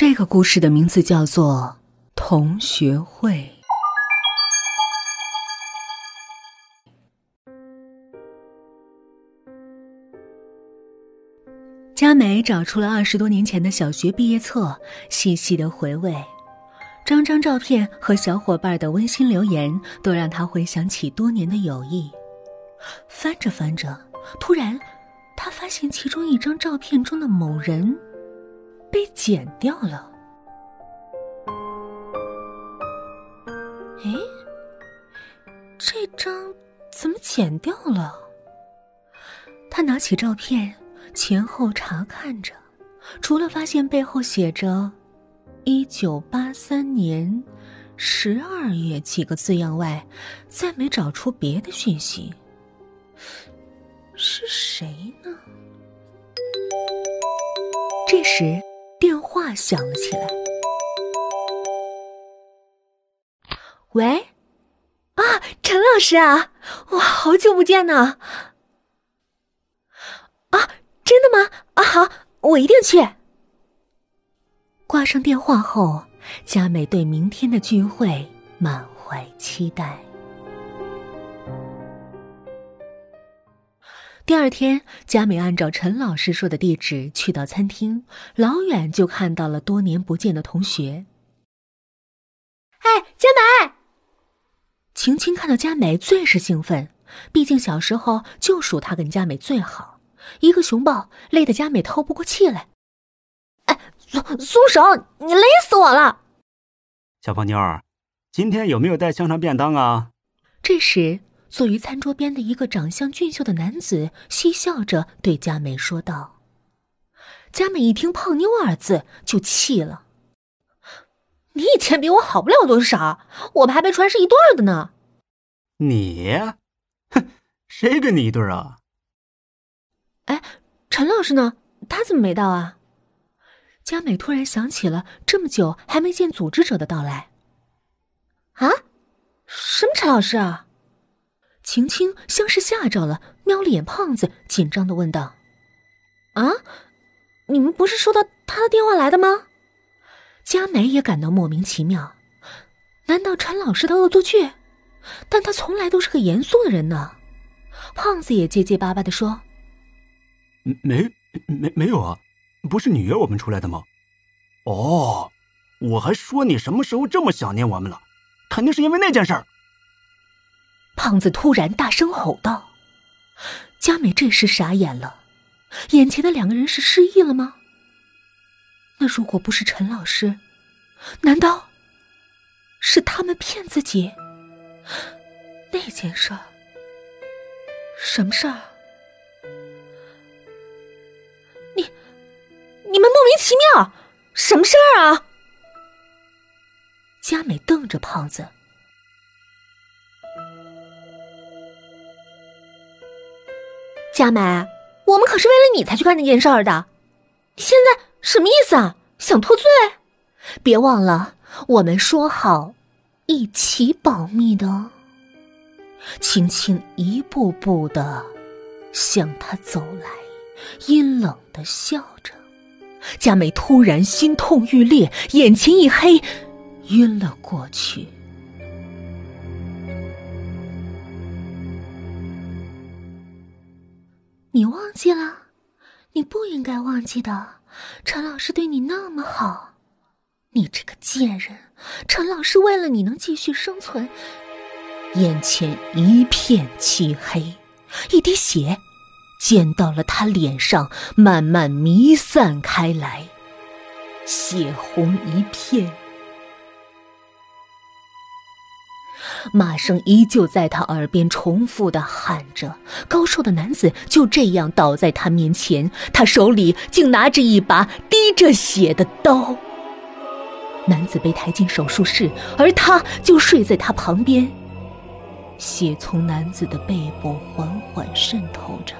这个故事的名字叫做《同学会》。佳美找出了二十多年前的小学毕业册，细细的回味，张张照片和小伙伴的温馨留言，都让她回想起多年的友谊。翻着翻着，突然，她发现其中一张照片中的某人被剪掉了。哎，这张怎么剪掉了？他拿起照片。前后查看着，除了发现背后写着“一九八三年十二月”几个字样外，再没找出别的讯息。是谁呢？这时，电话响了起来。喂，啊，陈老师啊，哇，好久不见呢！啊。真的吗？啊，好，我一定去。挂上电话后，佳美对明天的聚会满怀期待。第二天，佳美按照陈老师说的地址去到餐厅，老远就看到了多年不见的同学。哎，佳美！晴晴看到佳美最是兴奋，毕竟小时候就属她跟佳美最好。一个熊抱，累得佳美透不过气来。哎，松松手！你勒死我了。小胖妞儿，今天有没有带香肠便当啊？这时，坐于餐桌边的一个长相俊秀的男子嬉笑着对佳美说道。佳美一听“胖妞”二字就气了。你以前比我好不了多少，我们还没传是一对儿的呢。你，哼，谁跟你一对儿啊？哎，陈老师呢？他怎么没到啊？佳美突然想起了这么久还没见组织者的到来。啊？什么陈老师啊？晴晴像是吓着了，瞄了眼胖子，紧张的问道：“啊？你们不是收到他的电话来的吗？”佳美也感到莫名其妙，难道陈老师的恶作剧？但他从来都是个严肃的人呢。胖子也结结巴巴的说。没没没有啊，不是你约我们出来的吗？哦，我还说你什么时候这么想念我们了，肯定是因为那件事儿。胖子突然大声吼道：“佳美这时傻眼了，眼前的两个人是失忆了吗？那如果不是陈老师，难道是他们骗自己？那件事儿，什么事儿？”你你们莫名其妙，什么事儿啊？佳美瞪着胖子。佳美，我们可是为了你才去干那件事儿的，现在什么意思啊？想脱罪？别忘了，我们说好一起保密的。青青一步步的向他走来，阴冷的笑着。佳美突然心痛欲裂，眼前一黑，晕了过去。你忘记了？你不应该忘记的。陈老师对你那么好，你这个贱人！陈老师为了你能继续生存，眼前一片漆黑，一滴血。溅到了他脸上，慢慢弥散开来，血红一片。骂声依旧在他耳边重复的喊着，高瘦的男子就这样倒在他面前，他手里竟拿着一把滴着血的刀。男子被抬进手术室，而他就睡在他旁边，血从男子的背部缓缓渗透着。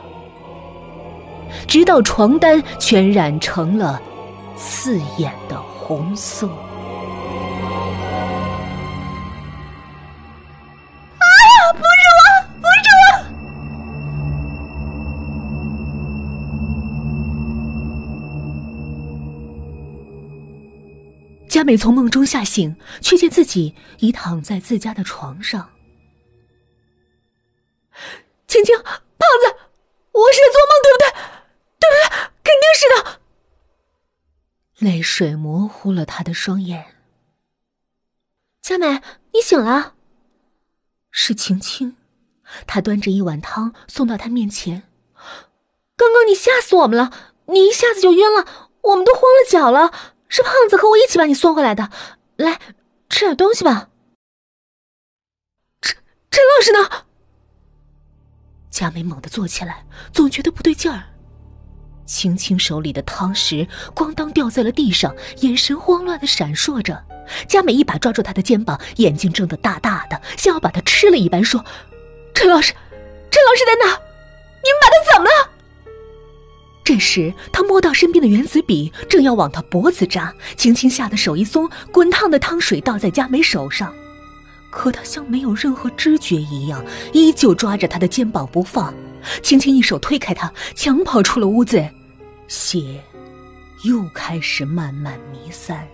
直到床单全染成了刺眼的红色。佳美从梦中吓醒，却见自己已躺在自家的床上。青青，胖子，我是在做梦，对不对？对不对？肯定是的。泪水模糊了他的双眼。佳美，你醒了。是晴晴，她端着一碗汤送到他面前。刚刚你吓死我们了，你一下子就晕了，我们都慌了脚了。是胖子和我一起把你送回来的。来，吃点东西吧。陈陈老师呢？佳美猛地坐起来，总觉得不对劲儿。青青手里的汤匙咣当掉在了地上，眼神慌乱的闪烁着。佳美一把抓住他的肩膀，眼睛睁得大大的，像要把他吃了一般，说：“陈老师，陈老师在哪？你们把他怎么了？”这时，他摸到身边的原子笔，正要往他脖子扎，青青吓得手一松，滚烫的汤水倒在佳美手上，可他像没有任何知觉一样，依旧抓着他的肩膀不放。青青一手推开他，抢跑出了屋子，血又开始慢慢弥散。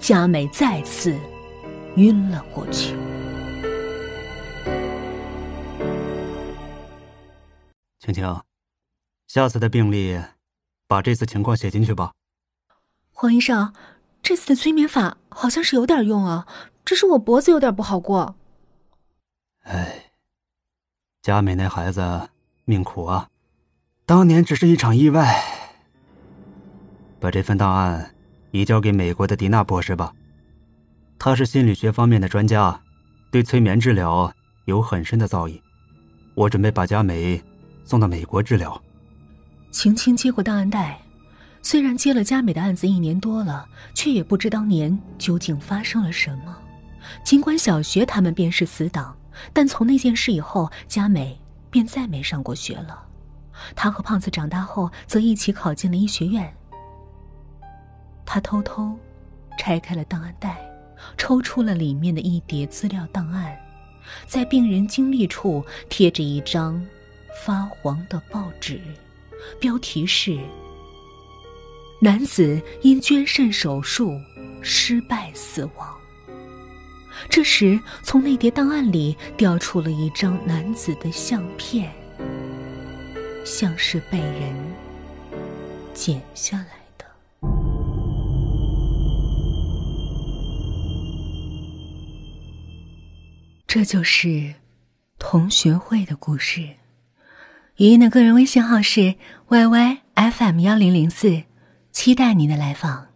佳美再次晕了过去。青青，下次的病历把这次情况写进去吧。黄医生，这次的催眠法好像是有点用啊，只是我脖子有点不好过。哎，佳美那孩子命苦啊，当年只是一场意外。把这份档案。移交给美国的迪娜博士吧，他是心理学方面的专家，对催眠治疗有很深的造诣。我准备把佳美送到美国治疗。晴晴接过档案袋，虽然接了佳美的案子一年多了，却也不知当年究竟发生了什么。尽管小学他们便是死党，但从那件事以后，佳美便再没上过学了。她和胖子长大后，则一起考进了医学院。他偷偷拆开了档案袋，抽出了里面的一叠资料档案，在病人经历处贴着一张发黄的报纸，标题是“男子因捐肾手术失败死亡”。这时，从那叠档案里掉出了一张男子的相片，像是被人剪下来的。这就是同学会的故事。语音的个人微信号是 yyfm 幺零零四，期待您的来访。